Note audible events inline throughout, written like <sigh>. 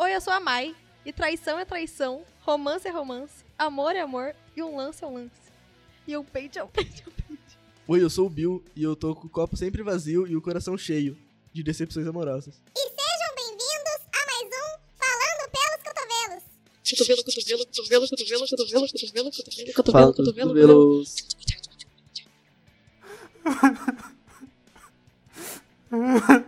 Oi, eu sou a Mai. E traição é traição, romance é romance, amor é amor e um lance é um lance. E um peito é um <laughs> peito é um peito. Oi, eu sou o Bill e eu tô com o copo sempre vazio e o coração cheio de decepções amorosas. E sejam bem-vindos a mais um Falando pelos Cotovelos. Cotovelo, cotovelo, cotovelo, cotovelo, cotovelo, cotovelo, cotovelo, cotovelo, cotovelo. cotovelos. E <laughs>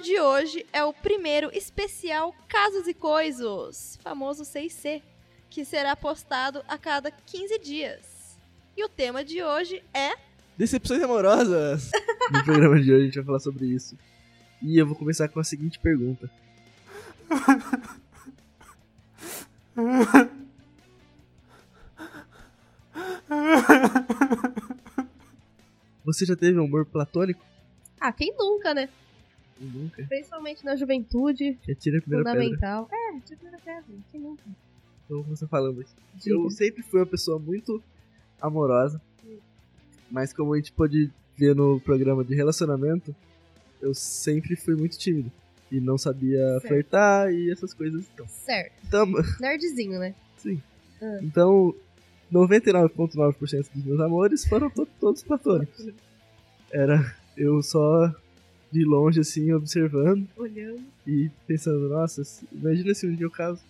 episódio de hoje é o primeiro especial Casos e Coisos, famoso 6C, que será postado a cada 15 dias. E o tema de hoje é Decepções amorosas! No programa de hoje a gente vai falar sobre isso. E eu vou começar com a seguinte pergunta. Você já teve um amor platônico? Ah, quem nunca, né? Nunca. Principalmente na juventude, tira a primeira pedra. fundamental. É, de primeira pedra, quem nunca? Então começar falando aqui. Diga. Eu sempre fui uma pessoa muito amorosa, mas como a gente pôde ver no programa de relacionamento, eu sempre fui muito tímido. E não sabia Certo. flertar e essas coisas. Então, Certo. então, <laughs> Nerdzinho, né? então 99,9% dos meus amores foram to- todos platônicos. Era eu só de longe, assim, observando Olhando. e pensando, nossa, imagina se um dia eu caso.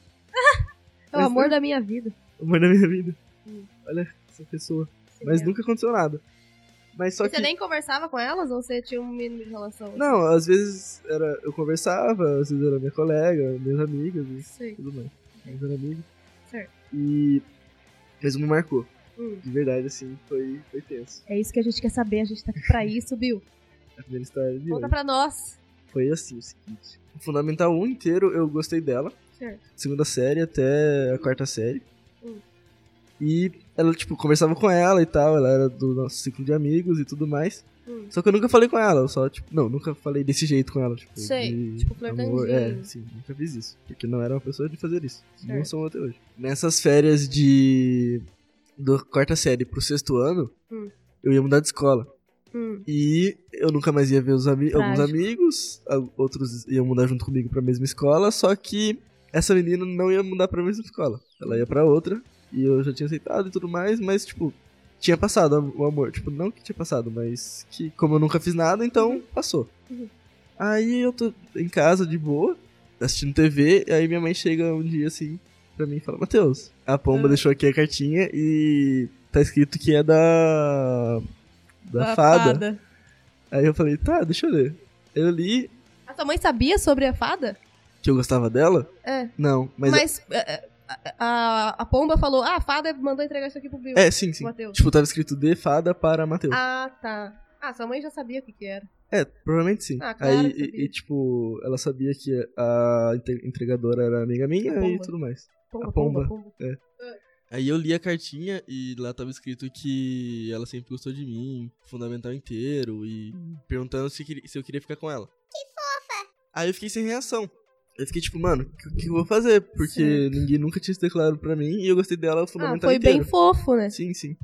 É o amor não. da minha vida. amor da minha vida. Hum. Olha essa pessoa. Mas nunca aconteceu nada. Mas só E que. Você nem conversava com elas ou você tinha um mínimo de relação? Não, às vezes era, eu conversava, às vezes era minha colega, minhas amigas e tudo mais. Era amigo. Certo. E. Mas me marcou. Hum. De verdade, assim, foi, foi tenso. É isso que a gente quer saber, a gente tá aqui pra isso, Bill. Primeira história de Conta hoje. pra nós. Foi assim, o seguinte. O Fundamental 1 inteiro eu gostei dela. Certo. Segunda série até a quarta série. Hum. E ela, tipo, conversava com ela e tal, ela era do nosso ciclo de amigos e tudo mais. Hum. Só que eu nunca falei com ela, eu só, tipo, não, nunca falei desse jeito com ela, tipo, Sei, de tipo, amor. É, sim, nunca fiz isso. Porque não era uma pessoa de fazer isso. Não Certo. sou até hoje. Nessas férias de. da quarta série pro sexto ano, Hum. eu ia mudar de escola. Hum. E eu nunca mais ia ver os ami alguns amigos, outros iam mudar junto comigo pra mesma escola, só que essa menina não ia mudar pra mesma escola. Ela ia pra outra, e eu já tinha aceitado e tudo mais, mas, tipo, tinha passado o amor. Tipo, não que tinha passado, mas que, como eu nunca fiz nada, então passou. Uhum. Aí eu tô em casa, de boa, assistindo TV, e aí minha mãe chega um dia assim pra mim e fala: Matheus, a pomba Ah. deixou aqui a cartinha e tá escrito que é da. Da, fada. Aí eu falei, tá, deixa eu ler. Eu li A sua mãe sabia sobre a fada? que eu gostava dela? É. Não, mas. Mas, é, é, a, a pomba falou, ah, a fada mandou entregar isso aqui pro Bill. É, sim, sim. Matheus. Tipo, tava escrito de fada para Matheus. Ah, tá. Ah, sua mãe já sabia o que que era. É, provavelmente sim. Ah, claro Aí, e, e, tipo, ela sabia que a entre- entregadora era amiga minha A e tudo mais. Pomba, A pomba, pomba. pomba. Aí eu li a cartinha e lá tava escrito que ela sempre gostou de mim, fundamental inteiro, e perguntando se, se eu queria ficar com ela. Que fofa! Aí eu fiquei sem reação. Eu fiquei tipo, mano, o que, que eu vou fazer? Porque Certo. ninguém nunca tinha se declarado pra mim e eu gostei dela Ah, fundamental foi inteiro. bem fofo, né? Sim, sim.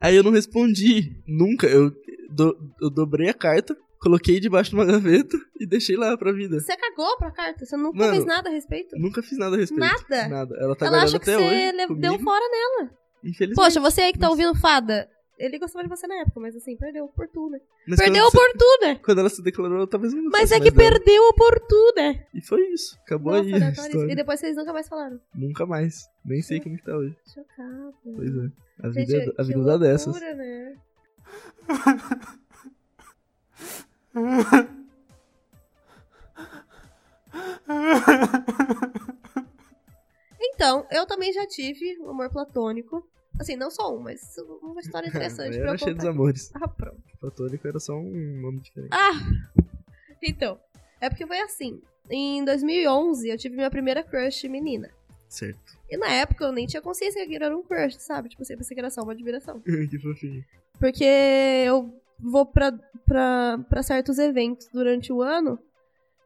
Aí eu não respondi, nunca. Eu, do- eu dobrei a carta, coloquei debaixo de uma gaveta <laughs> e deixei lá pra vida. Você cagou pra carta? Você nunca Mano, fez nada a respeito? Nunca fiz nada a respeito. Nada? Nada. Ela tá Ela acha que até você hoje. deu fora nela. Infelizmente. Poxa, você aí que tá ouvindo fada, ele gostava de você na época, mas assim, perdeu oportuna. Mas Perdeu quando, oportuna! quando ela se declarou, talvez não Mas é que perdeu oportuna! E foi isso. Acabou Nossa, aí a. E depois vocês nunca mais falaram. Nunca mais. Nem sei como que tá hoje. Chocada. Pois é. A Gente, vida, a que vida dá dessas. loucura, né? <laughs> Então, eu também já tive um amor platônico. Assim, não só um, mas uma história <laughs> interessante Eu contar. dos amores. Ah, pronto. Platônico era só um nome diferente. Ah! Então, é porque foi assim. Em 2011, eu tive minha primeira crush menina. Certo. E na época eu nem tinha consciência que aquilo era um crush, sabe? Tipo, eu pensei que era só uma admiração. <laughs> que fofinho. Porque eu vou pra certos eventos durante o ano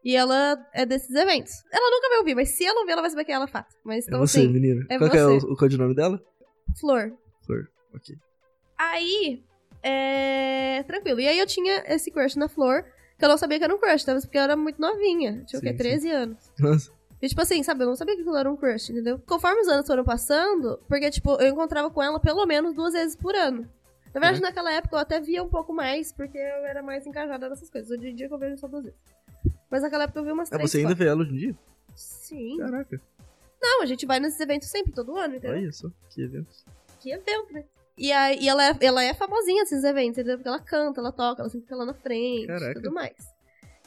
e ela é desses eventos. Ela nunca vai ouvir, mas se ela ouvir, ela vai saber que é ela fata. Mas É então, você, assim, menina. é Qual é você. o, o codinome dela? Flor. Flor. Ok. Aí, é... tranquilo. E aí eu tinha esse crush na Flor, que eu não sabia que era um crush, talvez porque eu era muito novinha. Tinha o quê? Sim, sim. 13 anos. <laughs> Nossa, E, tipo assim, sabe, eu não sabia que aquilo era um crush, entendeu? Conforme os anos foram passando, porque, tipo, eu encontrava com ela pelo menos duas vezes por ano. Na verdade, Uhum. naquela época eu até via um pouco mais, porque eu era mais encajada nessas coisas. Hoje em dia que eu vejo só duas vezes. Mas naquela época eu vi umas ah, três. você ainda quatro. vê ela hoje em dia? Sim. Caraca, Não, a gente vai nesses eventos sempre, todo ano, entendeu? olha só, que evento. Que evento, né? E, aí, e ela, é, ela é famosinha nesses eventos, entendeu? Porque ela canta, ela toca, ela sempre fica lá na frente e Caraca. tudo mais.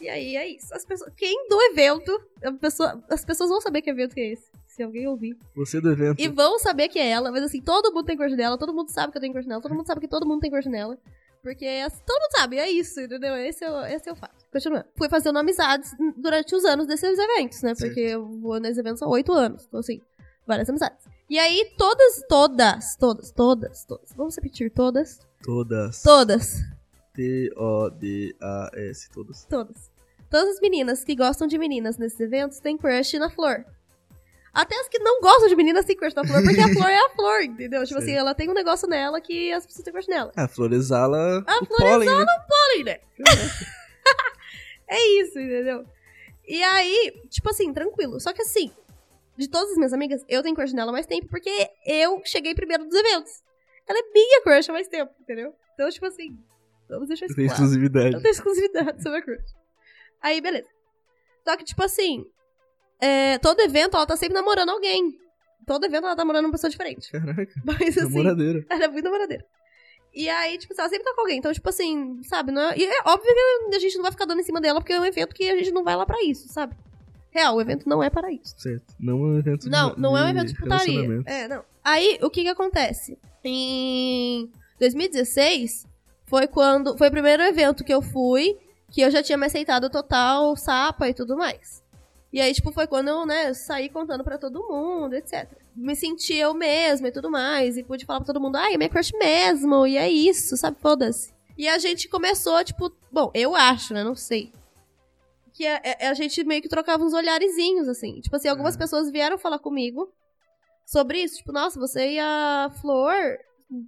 E aí é isso. As pessoas, quem do evento, a pessoa, as pessoas vão saber que evento que é esse. Se alguém ouvir. Você do evento. E vão saber que é ela, mas assim, todo mundo tem crush nela, todo mundo sabe que eu tenho crush nela, todo mundo sabe que todo mundo tem crush nela. Porque assim, todo mundo sabe, é isso, entendeu? Esse é, o- esse é o fato. Continuando. Fui fazendo amizades durante os anos desses eventos, né? Certo. Porque eu vou nesses eventos há oito anos. Então, assim, várias amizades. E aí, todas, todas, todas, todas, todas. Vamos repetir, todas. Todas. Todas. T-O-D-A-S, todas. Todas. Todas as meninas que gostam de meninas nesses eventos têm crush na flor. Até as que não gostam de meninas têm crush na flor, porque a <laughs> flor é a flor, entendeu? Tipo Sim. assim, ela tem um negócio nela que as pessoas têm crush nela. A flor exala A o flor pólen, né? Olha, né? <laughs> é isso, entendeu? E aí, tipo assim, tranquilo. Só que assim, de todas as minhas amigas, eu tenho crush nela mais tempo porque eu cheguei primeiro dos eventos. Ela é minha crush há mais tempo, entendeu? Então, tipo assim, vamos deixar isso Tem claro. exclusividade. Eu tenho exclusividade sobre a crush. Aí, beleza. Só que, tipo assim, é, todo evento ela tá sempre namorando alguém. Todo evento ela tá namorando uma pessoa diferente. Caraca, <laughs> Mas assim, namoradeira. ela é muito namoradeira. E aí, tipo, ela sempre tá com alguém. Então, tipo assim, sabe? Não é... E é óbvio que a gente não vai ficar dando em cima dela, porque é um evento que a gente não vai lá pra isso, sabe? Real, o evento não é para isso. Certo. Não é um evento de Não, não é um evento de putaria. É, não. Aí, o que que acontece? Em 2016, foi quando... Foi o primeiro evento que eu fui, que eu já tinha me aceitado total, sapa e tudo mais. E aí, tipo, foi quando eu, né, saí contando pra todo mundo, etc. Me senti eu mesma e tudo mais, e pude falar pra todo mundo, ai, é minha crush mesmo, e é isso, sabe, foda-se. E a gente começou, tipo, bom, eu acho, né, não sei. Que a, a- gente meio que trocava uns olharezinhos, assim. Tipo assim, algumas Ah. pessoas vieram falar comigo sobre isso. Tipo, nossa, você e a Flor,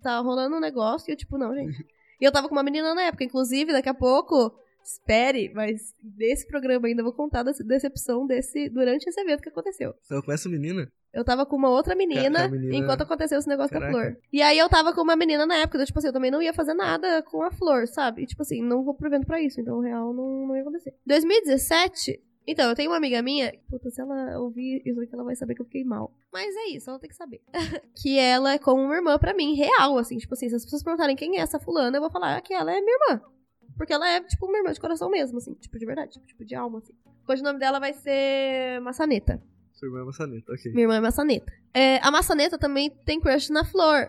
tá rolando um negócio. E eu, tipo, não, gente. <laughs> E eu tava com uma menina na época, inclusive, daqui a pouco, espere, mas desse programa ainda eu vou contar da decepção desse, durante esse evento que aconteceu. Então com essa menina? Eu tava com uma outra menina, menina- enquanto aconteceu esse negócio Caraca. da Flor. E aí eu tava com uma menina na época, então, tipo assim, eu também não ia fazer nada com a Flor, sabe? E, tipo assim, não vou pro evento pra isso, então, real, não, não ia acontecer. 2017, então, eu tenho uma amiga minha, puta, se ela ouvir isso aqui, ela vai saber que eu fiquei mal. Mas é isso, ela tem que saber. <laughs> que ela é como uma irmã pra mim, real, assim, tipo assim, se as pessoas perguntarem quem é essa fulana, eu vou falar que ela é minha irmã. Porque ela é, tipo, uma irmã de coração mesmo, assim, tipo, de verdade, tipo, de alma, assim. Hoje o nome dela vai ser Maçaneta. Sua irmã é maçaneta, ok. Minha irmã é maçaneta. É, a maçaneta também tem crush na flor.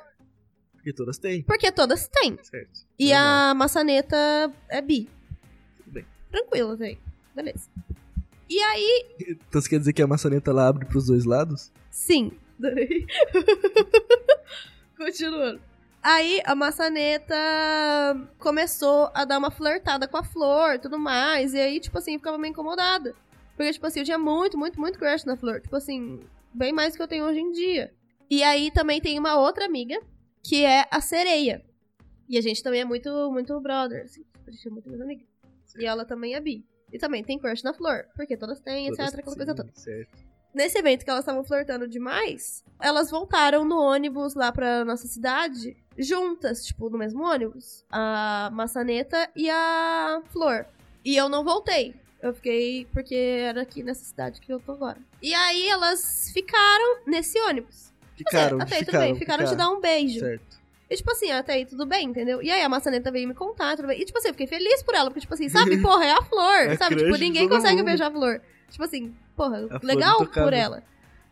Porque todas têm, Porque todas têm. certo. E Normal. a maçaneta é bi. Tudo bem. Tranquilo, assim. Beleza. E aí, Então você quer dizer que a maçaneta ela abre pros dois lados? sim. Adorei. <laughs> Continuando. Aí a maçaneta começou a dar uma flertada com a flor tudo mais. E aí, tipo assim, eu ficava meio incomodada. Porque, tipo assim, eu tinha muito, muito, muito crush na flor. Tipo assim, bem mais do que eu tenho hoje em dia. E aí também tem uma outra amiga, que é a sereia. E a gente também é muito, muito brother, assim. A gente é muito mais amiga. E ela também é bi. E também tem crush na flor. Porque todas têm, Todas etc. Aquela coisa toda Certo. Nesse evento que elas estavam flertando demais, elas voltaram no ônibus lá pra nossa cidade, juntas, tipo, no mesmo ônibus. A maçaneta e a flor. E eu não voltei. Eu fiquei porque era aqui nessa cidade que eu tô agora. E aí elas ficaram nesse ônibus. Ficaram, até aí ficaram, tudo bem, ficaram, te dar um beijo. Certo. E tipo assim, até aí tudo bem, entendeu? E aí a maçaneta veio me contar, tudo bem. E tipo assim, eu fiquei feliz por ela, porque tipo assim, sabe, <laughs> porra, é a flor, É sabe? Tipo, ninguém consegue mundo. beijar a flor. Tipo assim, porra, A flor legal por ela.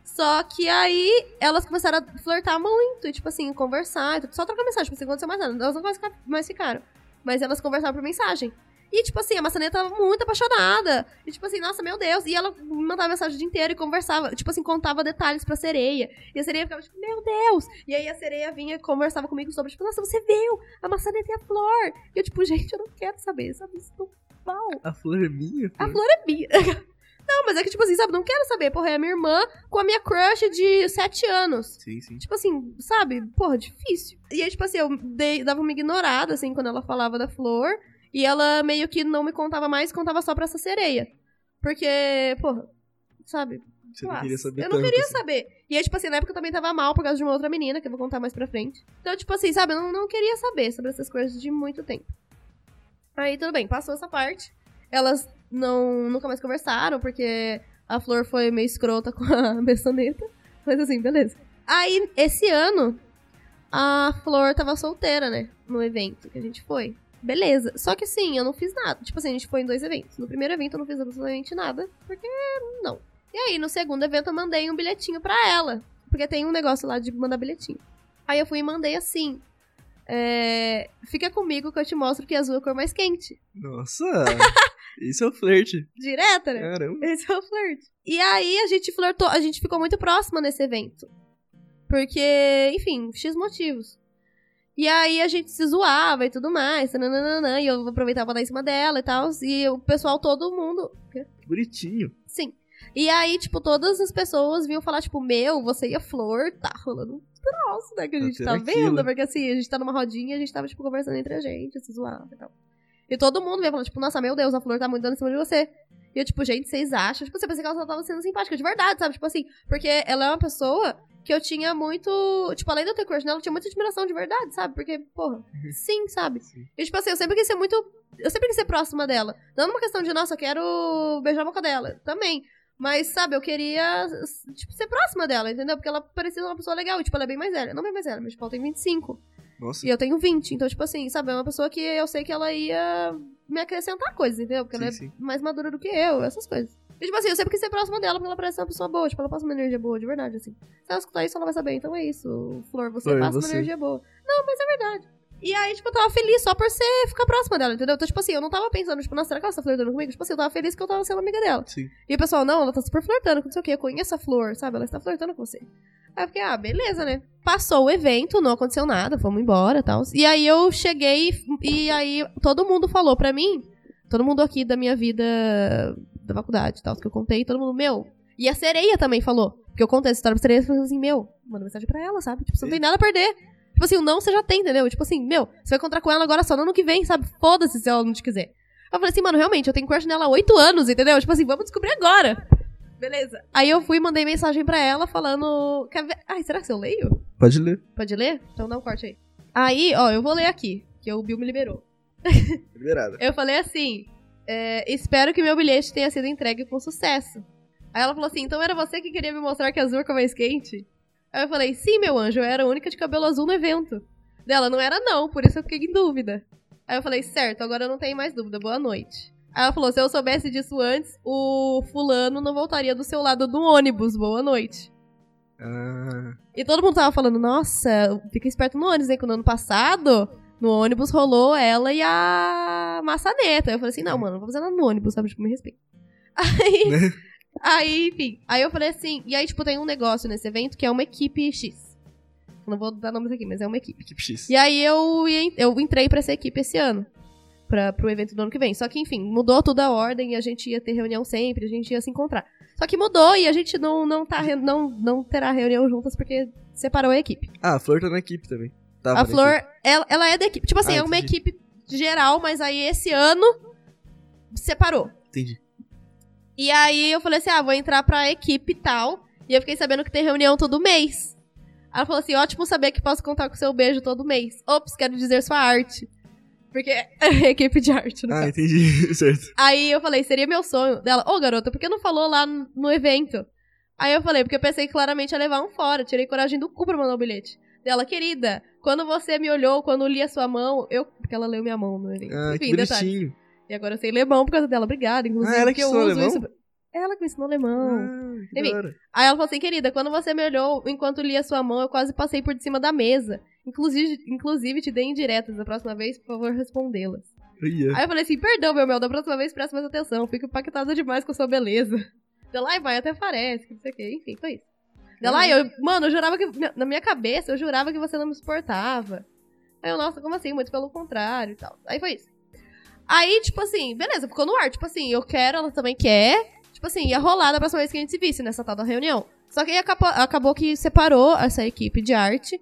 Só que aí elas começaram a flertar muito, e tipo assim, conversar, e só trocar mensagem, tipo assim, aconteceu mais nada. Elas não fica- mais ficaram. Mas elas conversavam por mensagem. E, tipo assim, a maçaneta tava muito apaixonada. E, tipo assim, nossa, meu Deus. E ela me mandava mensagem o dia inteiro e conversava. Tipo assim, contava detalhes pra sereia. E a sereia ficava, tipo, meu Deus. E aí a sereia vinha e conversava comigo sobre, tipo, nossa, você viu? A maçaneta e a flor. E eu, tipo, gente, eu não quero saber, sabe? Isso não mal. A flor é minha? A pô. flor é minha. <laughs> Não, mas é que, tipo assim, sabe, não quero saber. Porra, é a minha irmã com a minha crush de 7 anos. Sim, sim. Tipo assim, sabe? Porra, difícil. E aí, tipo assim, eu dei- dava uma ignorada, assim, quando ela falava da flor. E ela meio que não me contava mais, contava só pra essa sereia. Porque, porra, sabe? Você não queria saber Eu não queria assim. saber. E aí, tipo assim, na época eu também tava mal por causa de uma outra menina, que eu vou contar mais pra frente. Então, tipo assim, sabe, eu não, não queria saber sobre essas coisas de muito tempo. Aí, tudo bem, passou essa parte. Elas não nunca mais conversaram, porque a Flor foi meio escrota com a <laughs> Bessoneta. Mas assim, beleza. Aí, esse ano, a Flor tava solteira, né? No evento que a gente foi. Beleza. Só que assim, eu não fiz nada. Tipo assim, a gente foi em dois eventos. No primeiro evento eu não fiz absolutamente nada, porque não. E aí, no segundo evento, eu mandei um bilhetinho pra ela. Porque tem um negócio lá de mandar bilhetinho. Aí eu fui e mandei assim. é, Fica comigo que eu te mostro que azul é a cor mais quente. Nossa! <laughs> Isso é o flerte. Direta, né? Caramba. Esse é o flerte. E aí a gente flertou, a gente ficou muito próxima nesse evento. Porque, enfim, X motivos. E aí a gente se zoava e tudo mais, nananana, e eu aproveitava pra dar em cima dela e tal. E o pessoal, todo mundo. Que bonitinho. Sim. E aí, tipo, todas as pessoas vinham falar, tipo, meu, você e a Flor, tá rolando um troço, né? Que a Tá gente tá aquilo. vendo. Porque assim, a gente tá numa rodinha e a gente tava, tipo, conversando entre a gente, se zoava e tal. E todo mundo veio falando, tipo, nossa, meu Deus, a Flor tá muito dando em cima de você. E eu, tipo, gente, vocês acham? Tipo, você pensa que ela só tava sendo simpática de verdade, sabe? Tipo assim, porque ela é uma pessoa que eu tinha muito. Tipo, além de eu ter crush nela, eu tinha muita admiração de verdade, sabe? Porque, porra, sim, sabe? Sim. E, tipo assim, eu sempre quis ser muito. Eu sempre quis ser próxima dela. Não numa questão de, nossa, eu quero beijar a boca dela. Também. Mas, sabe, eu queria, tipo, ser próxima dela, entendeu? Porque ela parecia uma pessoa legal. E, tipo, ela é bem mais velha. Não bem mais velha, mas, tipo, ela tem 25. Nossa. E eu tenho 20. Então, tipo assim, sabe, é uma pessoa que eu sei que ela ia me acrescentar coisas, entendeu? Porque ela Sim, é sim. mais madura do que eu, essas coisas. E, tipo assim, eu sempre quis ser próxima dela, porque ela parece uma pessoa boa. Tipo, ela passa uma energia boa, de verdade, assim. Se ela escutar isso, ela vai saber. Então é isso, Flor, você Flor, passa você. uma energia boa. Não, mas é verdade. E aí, tipo, eu tava feliz só por ser, ficar próxima dela, entendeu? Então, tipo assim, eu não tava pensando, tipo, nossa, será que ela tá flertando comigo? Tipo assim, eu tava feliz que eu tava sendo amiga dela. Sim. E o pessoal, não, ela tá super flertando, com não sei o quê, eu conheço a Flor, sabe? Ela está flertando com você. Aí eu fiquei, ah, beleza, né? Passou o evento, não aconteceu nada, fomos embora e tal. E aí eu cheguei e aí todo mundo falou pra mim, todo mundo aqui da minha vida da faculdade e tal, que eu contei, todo mundo, meu. E a sereia também falou. Porque eu contei essa história pra sereia e falei assim, meu, manda mensagem pra ela, sabe? Tipo, você não tem nada a perder. Tipo assim, o não você já tem, entendeu? Tipo assim, meu, você vai encontrar com ela agora só no ano que vem, sabe? Foda-se se ela não te quiser. Eu falei assim, mano, realmente, eu tenho crush nela há oito anos, entendeu? Tipo assim, vamos descobrir agora. Beleza. Aí eu fui e mandei mensagem pra ela falando. Quer ver? Ai, será que eu leio? Pode ler. Pode ler? Então dá um corte aí. Aí, ó, eu vou ler aqui, que o Bill me liberou. <laughs> Liberada. Eu falei assim: é, espero que meu bilhete tenha sido entregue com sucesso. Aí ela falou assim: então era você que queria me mostrar que a azul é mais quente? Aí eu falei: sim, meu anjo, eu era a única de cabelo azul no evento. Dela, não era não, por isso eu fiquei em dúvida. Aí eu falei: certo, agora eu não tenho mais dúvida, boa noite. Aí ela falou: se eu soubesse disso antes, o fulano não voltaria do seu lado do ônibus, boa noite. Ah, E todo mundo tava falando, nossa, fica esperto no ônibus, hein? Que no ano passado, no ônibus rolou ela e a maçaneta. Eu falei assim, não, mano, não vou fazer nada no ônibus, sabe? Tipo, me respeita. <laughs> Aí? <laughs> aí, enfim. Aí eu falei assim, e aí, tipo, tem um negócio nesse evento que é uma equipe X. Não vou dar nomes aqui, mas é uma equipe. equipe X. E aí eu, eu entrei pra essa equipe esse ano. Pra, pro evento do ano que vem. Só que, enfim, mudou toda a ordem e a gente ia ter reunião sempre, a gente ia se encontrar. Só que mudou e a gente não, não, tá, não, não terá reunião juntas porque separou a equipe. Ah, a Flor tá na equipe também. Tava a Flor, ela, ela é da equipe. Tipo assim, Ah, é uma equipe geral, mas aí esse ano separou. Entendi. E aí eu falei assim: ah, vou entrar pra equipe tal. E eu fiquei sabendo que tem reunião todo mês. Ela falou assim: ótimo saber que posso contar com seu beijo todo mês. Ops, quero dizer sua arte. Porque <laughs> é equipe de arte, no Ah, caso. entendi. <laughs> certo. Aí eu falei, seria meu sonho dela. Ô, garota, por que não falou lá no evento? Aí eu falei, porque eu pensei que claramente ia levar um fora. Tirei coragem do cu pra mandar o bilhete. Dela, querida, quando você me olhou, quando li a sua mão, eu. Porque ela leu minha mão no evento. Ah, Enfim, que detalhe. E agora eu sei alemão por causa dela. Obrigada, inclusive. Ah, ela que eu uso alemão? isso. Ela que me ensinou alemão. Ah, Enfim. Aí ela falou assim, querida, quando você me olhou enquanto lia sua mão, eu quase passei por cima da mesa. Inclusive, inclusive te dei indiretas. Da próxima vez, por favor, respondê-las. Ia. Aí eu falei assim, perdão, meu mel, da próxima vez presta mais atenção. Fico impactada demais com a sua beleza. <laughs> Dela, ai, vai, até parece, que não sei o quê. Enfim, foi isso. Dela, eu, mano, eu jurava que, na minha cabeça, eu jurava que você não me suportava. Aí eu, nossa, como assim? Muito pelo contrário e tal. Aí foi isso. Aí, tipo assim, beleza, ficou no ar. Tipo assim, eu quero, ela também quer. Tipo assim, ia rolar da próxima vez que a gente se visse nessa tal da reunião. Só que aí acabou, acabou que separou essa equipe de arte.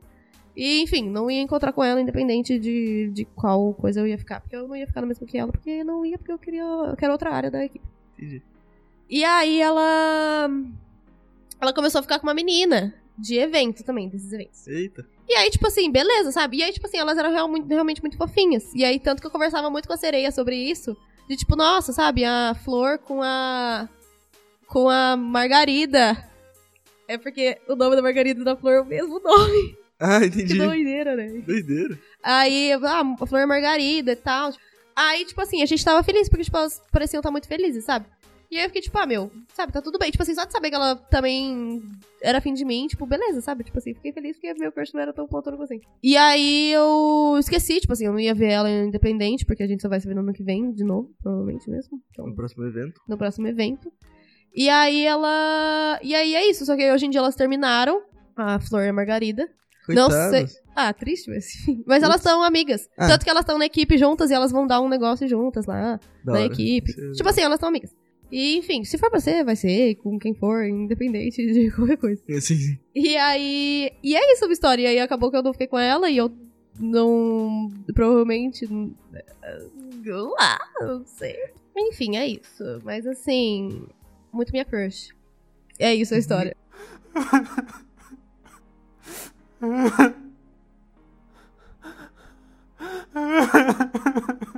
E, enfim, não ia encontrar com ela independente de, de qual coisa eu ia ficar. Porque eu não ia ficar no mesmo que ela, porque não ia, porque eu queria. Eu quero outra área da equipe. Entendi. E aí ela. Ela começou a ficar com uma menina de evento também, desses eventos. Eita. E aí, tipo assim, beleza, sabe? E aí, tipo assim, elas eram real- muito- realmente muito fofinhas. E aí, tanto que eu conversava muito com a sereia sobre isso. De tipo, nossa, sabe? A Flor com a. Com a Margarida. É porque o nome da Margarida e da Flor é o mesmo nome. <laughs> Ah, Que entendi. doideira, né? Doideira. Aí, ah, a Flor é Margarida e tal. Aí, tipo assim, a gente tava feliz, porque, tipo, elas pareciam estar muito felizes, sabe? E aí eu fiquei, tipo, ah, meu, sabe, tá tudo bem. Tipo assim, só de saber que ela também era afim de mim, tipo, beleza, sabe? Tipo assim, fiquei feliz porque meu crush não era tão platônico assim. E aí eu esqueci, tipo assim, eu não ia ver ela independente, porque a gente só vai se ver no ano que vem, de novo, provavelmente mesmo. Então, No próximo evento. no próximo evento. E aí ela. E aí é isso, só que hoje em dia elas terminaram. A Flor e a Margarida. Não Coitadas. Ah, triste, mas enfim. Mas elas Ups. são amigas. Ah. Tanto que elas estão na equipe juntas e elas vão dar um negócio juntas lá, Da na hora. equipe. É- Tipo assim, elas são amigas. E, enfim, se for pra ser, vai ser, com quem for, independente de <laughs> qualquer coisa. Sim, sim. E aí. E é isso a história. E aí acabou que eu não fiquei com ela e eu não. Provavelmente. não- Ah, não sei. Enfim, é isso. Mas assim. Muito minha crush. É isso a história. <laughs>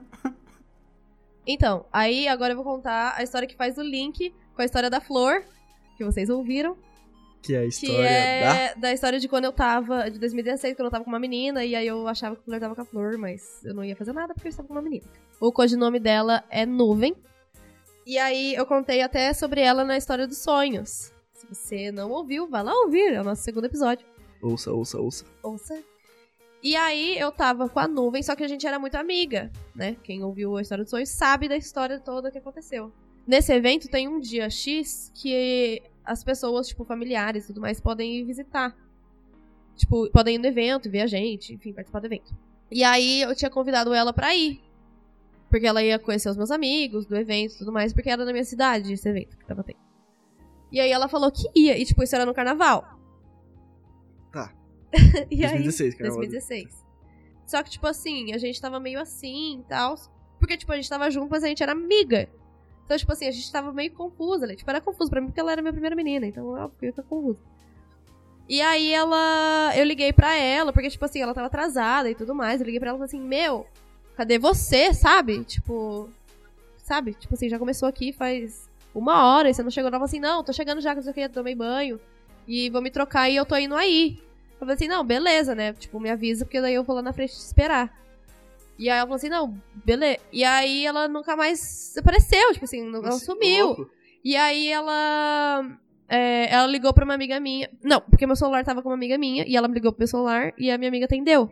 Então, aí agora eu vou contar a história que faz o link com a história da Flor, que vocês ouviram. Que é a Que história é da... história de quando eu tava, de 2016, quando eu tava com uma menina, e aí eu achava que o Flor tava com a Flor, mas eu não ia fazer nada porque eu estava com uma menina. O codinome dela é Nuvem. E aí eu contei até sobre ela na história dos sonhos. Se você não ouviu, vai lá ouvir, é o nosso segundo episódio. da. Ouça, ouça, ouça. Ouça. E aí eu tava com a nuvem, só que a gente era muito amiga, né? Quem ouviu a história dos sonhos sabe da história toda que aconteceu. Nesse evento tem um dia X que as pessoas, tipo, familiares e tudo mais, podem ir visitar. Tipo, podem ir no evento, ver a gente, enfim, participar do evento. E aí eu tinha convidado ela pra ir. Porque ela ia conhecer os meus amigos do evento e tudo mais, porque era na minha cidade esse evento que tava tendo. E aí ela falou que ia, e tipo, isso era no carnaval. <laughs> E aí, 2016, cara. 2016. Só que, tipo assim, a gente tava meio assim e tal. Porque, tipo, a gente tava junto, mas a gente era amiga. Então, tipo assim, a gente tava meio confusa, né? Tipo, era confuso pra mim porque ela era minha primeira menina. Então, óbvio que eu ficar confusa. E aí ela. Eu liguei pra ela, porque, tipo assim, ela tava atrasada e tudo mais. Eu liguei pra ela e falei assim, meu, cadê você, sabe? Tipo. Sabe? Tipo assim, já começou aqui faz uma hora e você não chegou. Ela falou assim, não, tô chegando já, que eu queria tomei banho. E vou me trocar e eu tô indo aí. Eu falei assim, não, beleza, né? Tipo, me avisa, porque daí eu vou lá na frente te esperar. E aí ela falou assim, não, beleza. E aí ela nunca mais apareceu, tipo assim, não- ela sumiu. louco. E aí ela. é, ela ligou pra uma amiga minha. Não, porque meu celular tava com uma amiga minha. E ela me ligou pro meu celular e a minha amiga atendeu.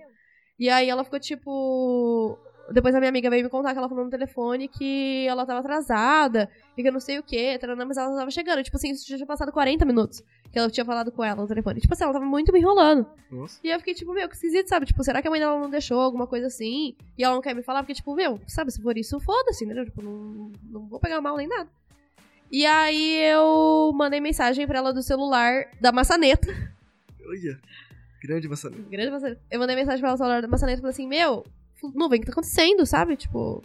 E aí ela ficou tipo. Depois a minha amiga veio me contar que ela falou no telefone que ela tava atrasada e que eu não sei o que, mas ela tava chegando. Tipo assim, isso já tinha passado 40 minutos que ela tinha falado com ela no telefone. Tipo assim, ela tava muito me enrolando. Nossa. E eu fiquei tipo, meu, que esquisito, sabe? Tipo, será que a mãe dela não deixou alguma coisa assim? E ela não quer me falar? Porque, tipo, meu, sabe, se for isso, foda-se, entendeu? Tipo, não, não vou pegar mal nem nada. E aí eu mandei mensagem pra ela do celular da maçaneta. Olha. Grande maçaneta. Grande maçaneta. Eu mandei mensagem pra ela do celular da maçaneta e falei assim, meu, nuvem, o que tá acontecendo, sabe? Tipo,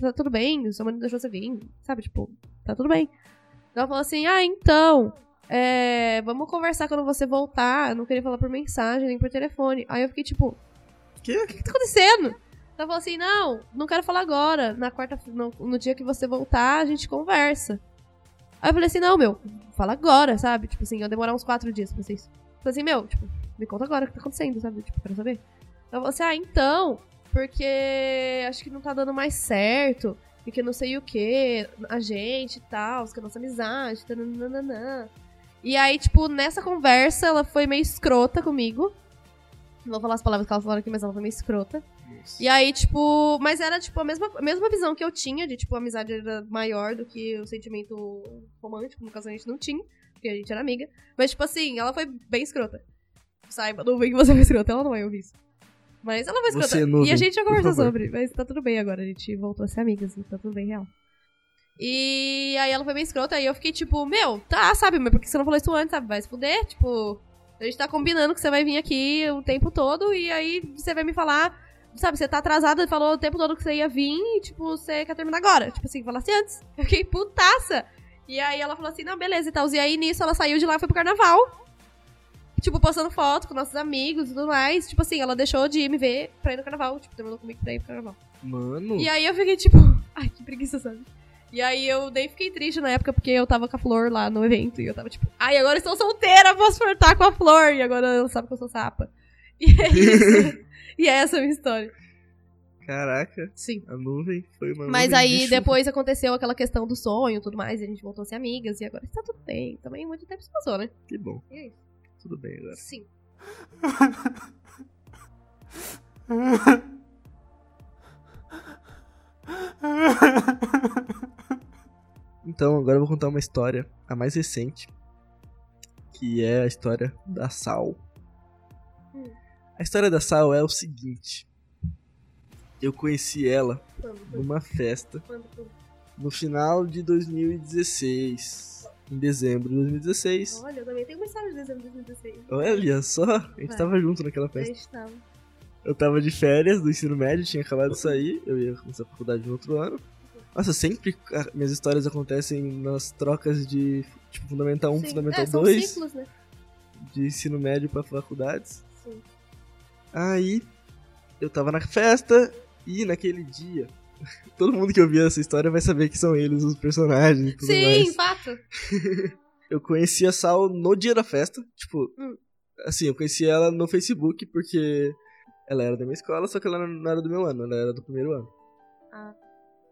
tá tudo bem, sua mãe não deixou você vir, sabe? Tipo, tá tudo bem. Ela falou assim, ah, então, é, vamos conversar quando você voltar. Eu não queria falar por mensagem nem por telefone. Aí eu fiquei tipo, Que? o que tá acontecendo? Ela falou assim, não, não quero falar agora. Na quarta, no, no dia que você voltar, a gente conversa. Aí eu falei assim, não, meu, fala agora, sabe? Tipo assim, eu demorar uns quatro dias pra vocês. Falei assim, meu, tipo, me conta agora o que tá acontecendo, sabe? Tipo, quero saber. Ela falou assim, ah, então, porque acho que não tá dando mais certo. E que não sei o que, a gente e tal, que a nossa amizade, tananana. E aí, tipo, nessa conversa, ela foi meio escrota comigo. Não vou falar as palavras que ela falou aqui, mas ela foi meio escrota. Nossa. E aí, tipo, mas era, tipo, a mesma, a mesma visão que eu tinha de, tipo, a amizade era maior do que o sentimento romântico. No caso, a gente não tinha, porque a gente era amiga. Mas, tipo assim, ela foi bem escrota. Saiba, não vem que você foi escrota, ela não vai ouvir isso. Mas ela foi escrota. Você, nuvem, e a gente já conversou sobre, mas tá tudo bem agora. A gente voltou a ser amigas, e tá tudo bem real. E aí ela foi bem escrota, aí eu fiquei tipo, meu, tá, sabe, mas por que você não falou isso antes, sabe? Vai se fuder, tipo, a gente tá combinando que você vai vir aqui o tempo todo e aí você vai me falar, sabe, você tá atrasada, falou o tempo todo que você ia vir e, tipo, você quer terminar agora. Tipo assim, falasse antes. Eu fiquei putaça. E aí ela falou assim, não, beleza e tal. E aí nisso ela saiu de lá e foi pro carnaval. Tipo, postando foto com nossos amigos e tudo mais. Tipo assim, ela deixou de me ver pra ir no carnaval. Tipo, terminou comigo pra ir pro carnaval. Mano. E aí eu fiquei tipo, <laughs> ai, que preguiça, sabe? E aí eu nem fiquei triste na época porque eu tava com a Flor lá no evento. E eu tava tipo, ai, agora estou solteira, posso flertar com a Flor. E agora ela sabe que eu sou sapa. E é <laughs> isso. e é essa a minha história. Caraca, Sim. a nuvem foi uma Mas aí de depois aconteceu aquela questão do sonho e tudo mais. E a gente voltou a ser amigas. E agora está tudo bem. Também muito tempo se passou, né? Que bom, E é isso. Tudo bem agora. Sim. Então, agora eu vou contar uma história, a mais recente, que é a história da Sal. Hum. A história da Sal é o seguinte: eu conheci ela numa festa no final de 2016, em dezembro de 2016. Olha, eu também tenho uma história de dezembro de 2016. Olha só, a gente Vai. tava junto naquela A festa. gente tava. Eu tava de férias do ensino médio, tinha acabado de sair, eu ia começar a faculdade no outro ano. Nossa, sempre a- minhas histórias acontecem nas trocas de tipo, Fundamental 1, Sim. Fundamental é, são 2, ciclos, né? de ensino médio pra faculdades. Sim. Aí eu tava na festa e naquele dia. <laughs> Todo mundo que ouvir essa história vai saber que são eles os personagens e tudo Sim, mais. fato. <laughs> Eu conheci a Sal no dia da festa. Tipo, Hum. assim, eu conheci ela no Facebook porque ela era da minha escola, só que ela não era do meu ano, ela era do primeiro ano. Ah.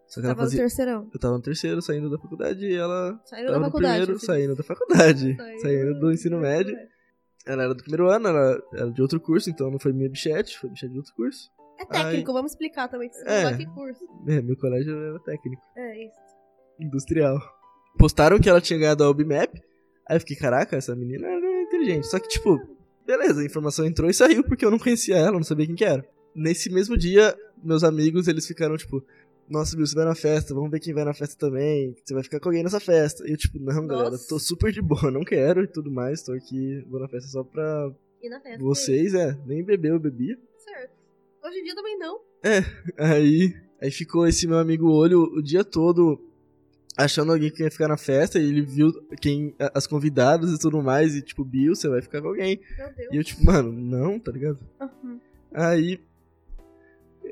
Só que ela Tava no fazia. terceirão. Eu tava no terceiro, saindo da faculdade, e ela Saindo tava da no faculdade. primeiro, saindo da faculdade. <laughs> Saindo Saindo do ensino médio. Ela era do primeiro ano, ela era de outro curso, então não foi minha bichete, foi bichete de outro curso. É técnico, vamos explicar também. Que você É. não curso. É, meu colégio era técnico, É isso. industrial. Postaram que ela tinha ganhado a UBMAP, aí eu fiquei, caraca, essa menina era inteligente. Só que, tipo, beleza, a informação entrou e saiu porque eu não conhecia ela, não sabia quem que era. Nesse mesmo dia, meus amigos, eles ficaram, tipo, nossa, Bill, você vai na festa, vamos ver quem vai na festa também, você vai ficar com alguém nessa festa. E eu, tipo, não, galera, Nossa. tô super de boa, não quero e tudo mais, tô aqui, vou na festa só pra E na festa. vocês, é, nem beber eu bebia. Hoje em dia também não. Aí, aí ficou esse meu amigo olho o dia todo achando alguém que ia ficar na festa e ele viu quem as convidadas e tudo mais e tipo, Bill, você vai ficar com alguém. Meu Deus. E eu tipo, mano, não, tá ligado? Uhum. Aí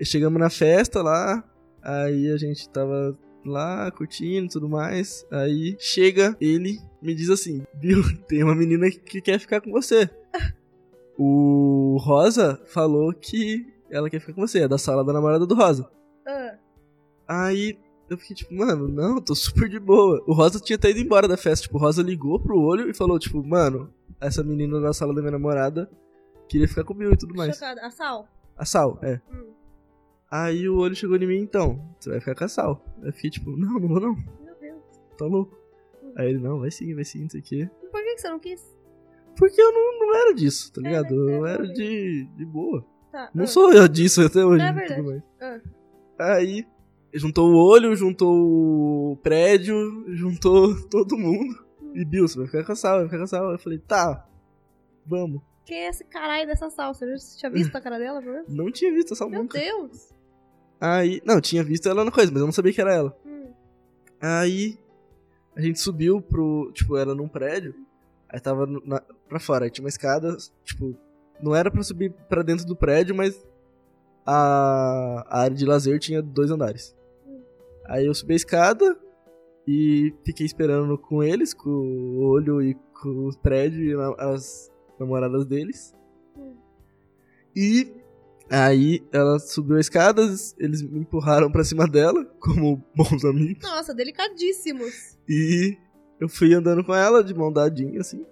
chegamos na festa lá, aí a gente tava lá curtindo e tudo mais. Aí chega ele, me diz assim: Bill, <laughs> tem uma menina que quer ficar com você. O Rosa falou que ela quer ficar com você, é da sala da namorada do Rosa. Ah, Aí eu fiquei tipo, mano, não, tô super de boa. O Rosa tinha até ido embora da festa. Tipo, o Rosa ligou pro olho e falou, tipo, mano, essa menina da sala da minha namorada queria ficar comigo e tudo mais. chocada. A Sal. A Sal, é. Hum. Aí o olho chegou em mim, então, você vai ficar com a Sal. Eu fiquei tipo, não, não vou não, Meu Deus. tá louco. Aí ele, não, vai sim, vai sim, não sei o quê. Por que, você não quis? Porque eu não, não era disso, tá ligado? né? Eu É, era de, de boa. Tá. Não ah. sou eu disso até hoje. É verdade. Ah. Aí, juntou o olho, juntou o prédio, juntou <laughs> todo mundo. E Bill, você vai ficar com a Sal, vai ficar com a Sal. Eu falei, tá, vamos. Quem é esse caralho dessa Sal? Você já tinha visto a cara dela, menos? Não tinha visto a Sal Meu nunca. Deus. Aí, não, tinha visto ela na coisa, mas eu não sabia que era ela. Hum. Aí, a gente subiu pro, tipo, era num prédio. Aí tava na, pra fora, aí tinha uma escada, tipo, não era pra subir pra dentro do prédio, mas a, a área de lazer tinha dois andares. Aí eu subi a escada e fiquei esperando com eles, com o olho e com o prédio e na- as namoradas deles. E aí ela subiu a escada, eles me empurraram pra cima dela, <laughs> como bons amigos. Nossa, delicadíssimos. E eu fui andando com ela de mão dadinha, assim.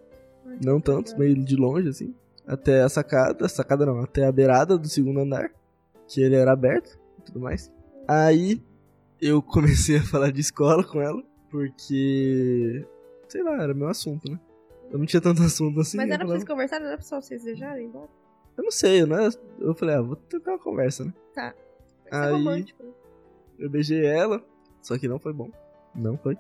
Ai, Não tanto, meio de longe, assim. Até a sacada. Sacada não, até a beirada do segundo andar. Que ele era aberto e tudo mais. Aí eu <laughs> comecei a falar de escola com ela. Porque. Sei lá, era meu assunto, né? Eu não tinha tanto assunto assim. Mas eu era pra vocês conversarem, era pra só vocês desejarem embora? Eu não sei, né? Eu falei, ah, vou tentar uma conversa, né? Tá. Aí- romântico, né? Eu beijei ela, só que não foi bom. Não foi.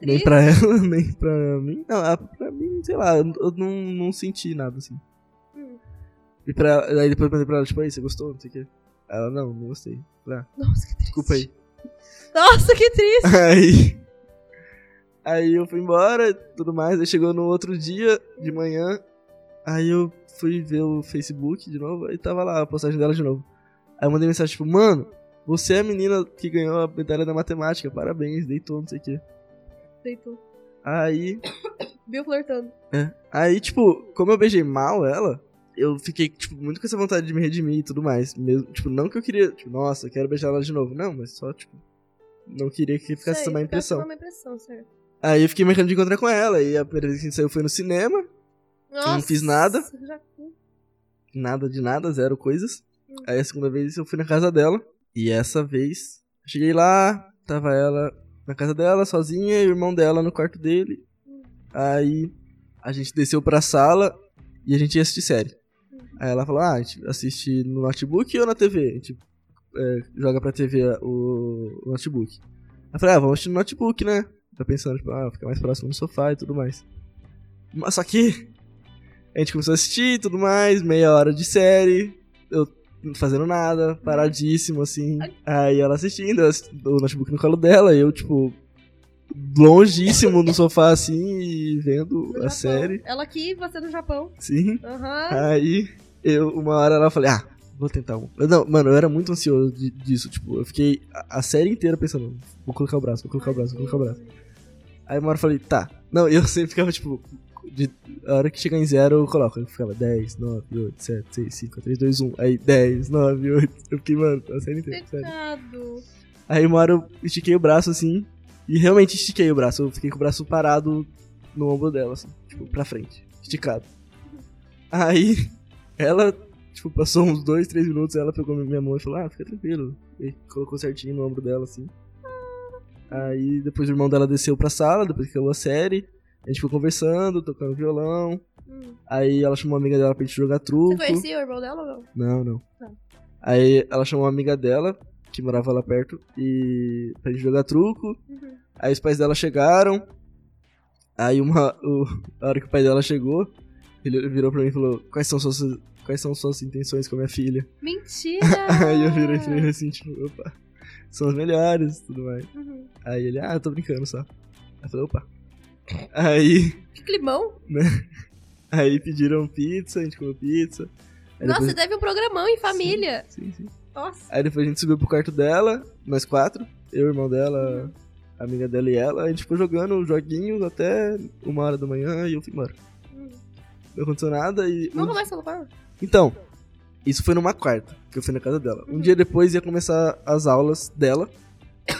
Nem pra ela, <laughs> nem pra mim. Não, ah, pra mim, sei lá, eu eu não, não senti nada assim. E pra ela, aí depois eu perguntei pra ela, tipo, aí, você gostou? Não sei o quê. Ela, não, não gostei. Ah, Nossa, que triste. desculpa aí. Nossa, que triste. <laughs> Aí. Aí eu fui embora tudo mais. Aí chegou no outro dia de manhã. Aí eu fui ver o Facebook de novo. Aí tava lá a postagem dela de novo. Aí eu mandei mensagem tipo, mano, você é a menina que ganhou a medalha da matemática. Parabéns, deitou, não sei o quê. Deitou. Aí. <coughs> Viu flertando. É. Aí, tipo, como eu beijei mal ela, eu fiquei, tipo, muito com essa vontade de me redimir e tudo mais. Mesmo, tipo, não que eu queria, tipo, nossa, eu quero beijar ela de novo. Não, mas só, tipo, não queria que ficasse essa má impressão. Uma impressão, certo. Aí eu fiquei marcando de encontrar com ela. E a primeira vez que a gente saiu foi no cinema. Nossa, fiz nada. Já... Nada de nada, zero coisas. Hum. Aí a segunda vez eu fui na casa dela. E essa vez, cheguei lá, tava ela na casa dela, sozinha, e o irmão dela no quarto dele. Aí a gente desceu pra sala e a gente ia assistir série. Aí ela falou: Ah, a gente assiste no notebook ou na TV? A gente é, joga pra TV o, o notebook. Aí eu falei: Ah, vamos assistir no notebook, né? Tá pensando, tipo, ah, fica mais próximo do sofá e tudo mais. Mas só que a gente começou a assistir e tudo mais, meia hora de série, eu não fazendo nada, paradíssimo, assim. Aí ela assistindo, o notebook no colo dela, e eu, tipo, longíssimo no sofá, assim, e vendo No a Japão. série. Ela aqui, você no Japão. Sim. Aham. Aí, eu, uma hora ela falei, ah, vou tentar um. Eu, não, mano, eu era muito ansioso de- disso, tipo, eu fiquei a, a série inteira pensando, vou colocar o braço, vou colocar o braço, vou colocar o braço. Aí uma hora eu falei, tá. Não, eu <laughs> sempre ficava, tipo, de, a hora que chegar em zero eu coloco. Eu ficava 10, 9, 8, 7, 6, 5, 3, 2, 1. Aí 10, 9, 8. Eu fiquei, mano, a série inteira, sério. Aí uma hora eu estiquei o braço assim. E realmente estiquei o braço. Eu fiquei com o braço parado no ombro dela, assim, tipo, pra frente. Esticado. Aí ela, tipo, passou uns 2, 3 minutos. Ela pegou minha mão e falou: Ah, fica tranquilo. E colocou certinho no ombro dela, assim. Aí depois o irmão dela desceu pra sala, depois que acabou a série. A gente ficou conversando, tocando violão. Hum. Aí ela chamou uma amiga dela pra gente jogar truco. Você conhecia o irmão dela ou não? Não, não. Aí ela chamou uma amiga dela, que morava lá perto, e pra gente jogar truco. Uhum. Aí os pais dela chegaram. Aí uma. O, a hora que o pai dela chegou, ele virou pra mim e falou: Quais são suas, quais são suas intenções com a minha filha? Mentira! <laughs> Aí eu virei pra ele assim, tipo, opa, são as melhores e tudo mais. Uhum. Aí ele, ah, eu tô brincando só. Aí eu falei, opa. Aí, Que climão. aí pediram pizza, a gente comeu pizza. Aí Nossa, depois- teve um programão em família. Sim, sim. Nossa. Aí depois a gente subiu pro quarto dela, nós quatro. Eu, o irmão dela, a amiga dela e ela. A gente ficou jogando joguinhos até uma hora da manhã e eu fui embora. Não aconteceu nada e. Não um- a falar. Então, isso foi numa quarta, que eu fui na casa dela. Um dia depois ia começar as aulas dela.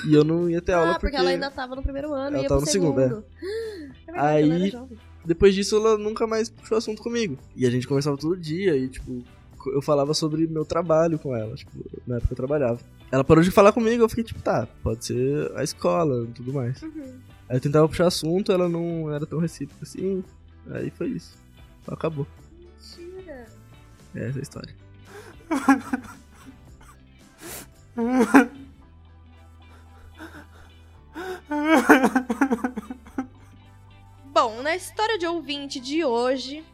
E eu não ia ter aula ah, porque. porque ela ainda tava no primeiro ano Ela e ia tava no segundo, segundo. <gasps> É verdade, Aí-. Depois disso, ela nunca mais puxou assunto comigo. E a gente conversava todo dia e, tipo, eu falava sobre meu trabalho com ela. Tipo, na época eu trabalhava. Ela parou de falar comigo, eu fiquei tipo, tá, pode ser a escola e tudo mais. Uhum. Aí eu tentava puxar assunto, ela não era tão recíproca assim. Aí foi isso. Acabou. Mentira. É essa a história. Bom, na história de ouvinte de hoje,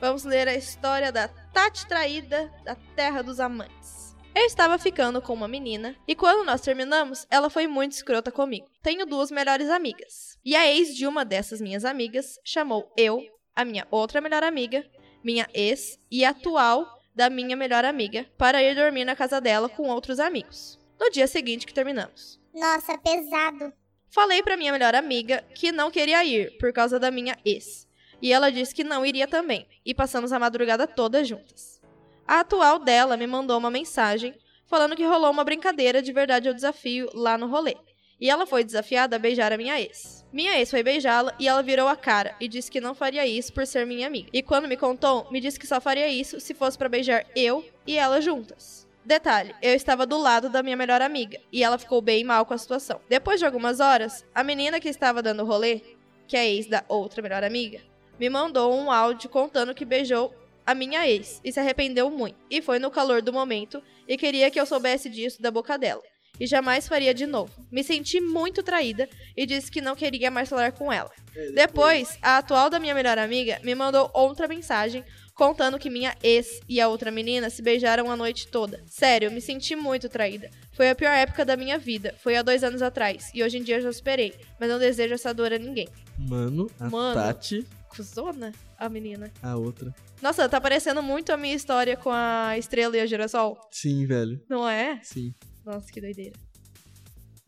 vamos ler a história da Tati Traída da Terra dos Amantes. Eu estava ficando com uma menina e quando nós terminamos, ela foi muito escrota comigo. Tenho duas melhores amigas. E a ex de uma dessas minhas amigas chamou eu, a minha outra melhor amiga, minha ex e atual da minha melhor amiga para ir dormir na casa dela com outros amigos. No dia seguinte que terminamos. Nossa, pesado. Falei pra minha melhor amiga que não queria ir por causa da minha ex. E ela disse que não iria também, e passamos a madrugada toda juntas. A atual dela me mandou uma mensagem falando que rolou uma brincadeira de verdade ou desafio lá no rolê. E ela foi desafiada a beijar a minha ex. Minha ex foi beijá-la e ela virou a cara e disse que não faria isso por ser minha amiga. E quando me contou, me disse que só faria isso se fosse pra beijar eu e ela juntas. Detalhe, eu estava do lado da minha melhor amiga e ela ficou bem mal com a situação. Depois de algumas horas, a menina que estava dando rolê, que é ex da outra melhor amiga, me mandou um áudio contando que beijou a minha ex e se arrependeu muito. E foi no calor do momento e queria que eu soubesse disso da boca dela. E jamais faria de novo. Me senti muito traída e disse que não queria mais falar com ela. Depois, a atual da minha melhor amiga me mandou outra mensagem contando que minha ex e a outra menina se beijaram a noite toda. Sério, me senti muito traída. Foi a pior época da minha vida. Foi há dois anos atrás. E hoje em dia eu já superei. Mas não desejo essa dor a ninguém. Mano, a Mano. Tati, Cusona a menina. a outra. Nossa, tá parecendo muito a minha história com a estrela e a girassol. Sim, velho. Não é? Sim. Nossa, que doideira.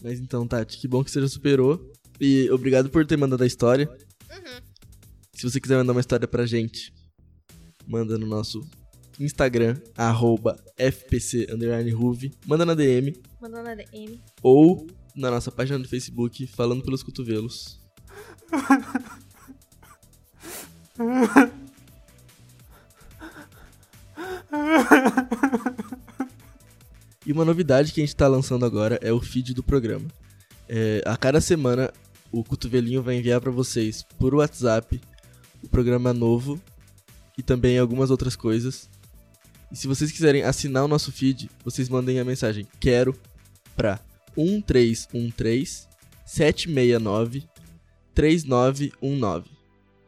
Mas então, Tati, que bom que você já superou. E obrigado por ter mandado a história. Se você quiser mandar uma história pra gente, manda no nosso Instagram, arroba FPC underline Ruve. Manda na DM Mandando na DM. ou na nossa página do Facebook, falando pelos cotovelos. <laughs> E uma novidade que a gente tá lançando agora é o feed do programa. É, a cada semana, o Cotovelinho vai enviar pra vocês por WhatsApp o programa novo e também algumas outras coisas. E se vocês quiserem assinar o nosso feed, vocês mandem a mensagem quero pra 1313 769 3919.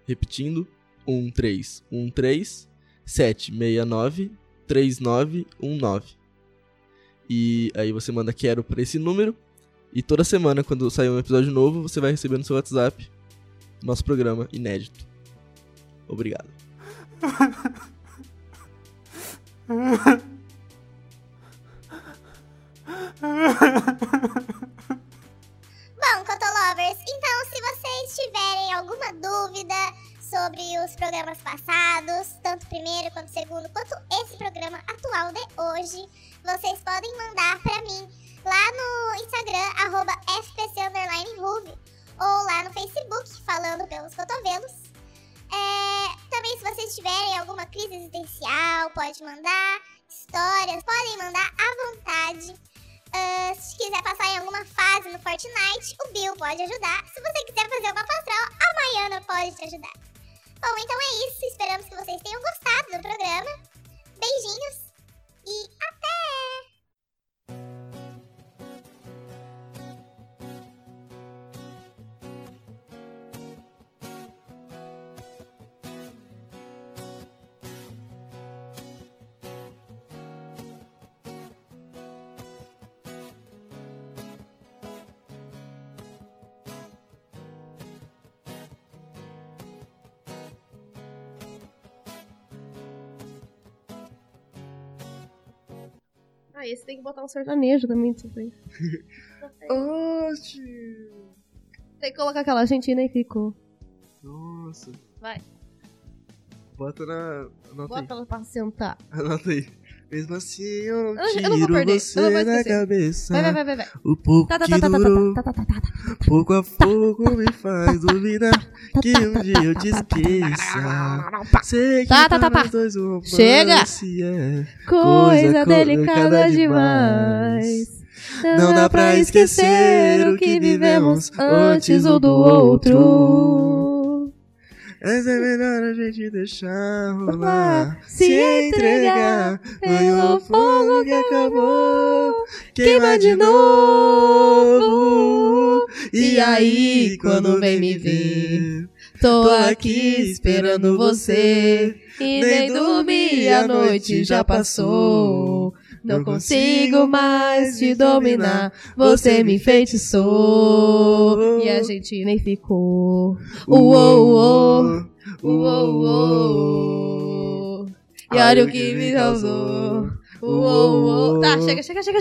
Repetindo, 1313 769 3919. E aí você manda quero pra esse número. E toda semana, quando sair um episódio novo, você vai receber no seu WhatsApp nosso programa inédito. Obrigado. Bom, Cotolovers, então se vocês tiverem alguma dúvida sobre os programas passados, tanto o primeiro quanto o segundo, quanto esse programa atual de hoje, vocês podem mandar pra mim lá no Instagram, arroba ou lá no Facebook, falando pelos cotovelos. É, também se vocês tiverem alguma crise existencial, pode mandar histórias, podem mandar à vontade. Ah, se quiser passar em alguma fase no Fortnite, o Bill pode ajudar. Se você quiser fazer uma astral, a Maiana pode te ajudar. Bom, então é isso. Esperamos que vocês tenham gostado do programa. Beijinhos e até! Ah, esse tem que botar um sertanejo também disso aí. <laughs> Oxi! Tem que colocar aquela Argentina e ficou. Nossa. Vai. Bota na. Anota Bota ela pra sentar. aí. Anota aí. Mesmo assim, eu não eu tiro não vou perder, você eu não da cabeça. Vai, vai, vai, vai. O pouco Tá, tá, que tá, tá, tá, durou, tá, tá, tá, tá, tá, pouco a pouco me faz duvidar que um dia eu te esqueça. Sei que Tá, tá, tá, tá. dois o romance Chega. é Coisa co- delicada demais. Não dá pra esquecer o que vivemos antes um do outro. Mas é melhor a gente deixar rolar. Se entregar Foi o fogo que acabou. Queima de novo. E aí, quando vem me ver, Tô aqui esperando você. E nem dormi, a noite já passou. Não consigo mais te dominar. Você me enfeitiçou. E a gente nem ficou. Uou, uou. Uou, uou. E olha o que me causou. Uou, uou. Tá, chega, chega, chega.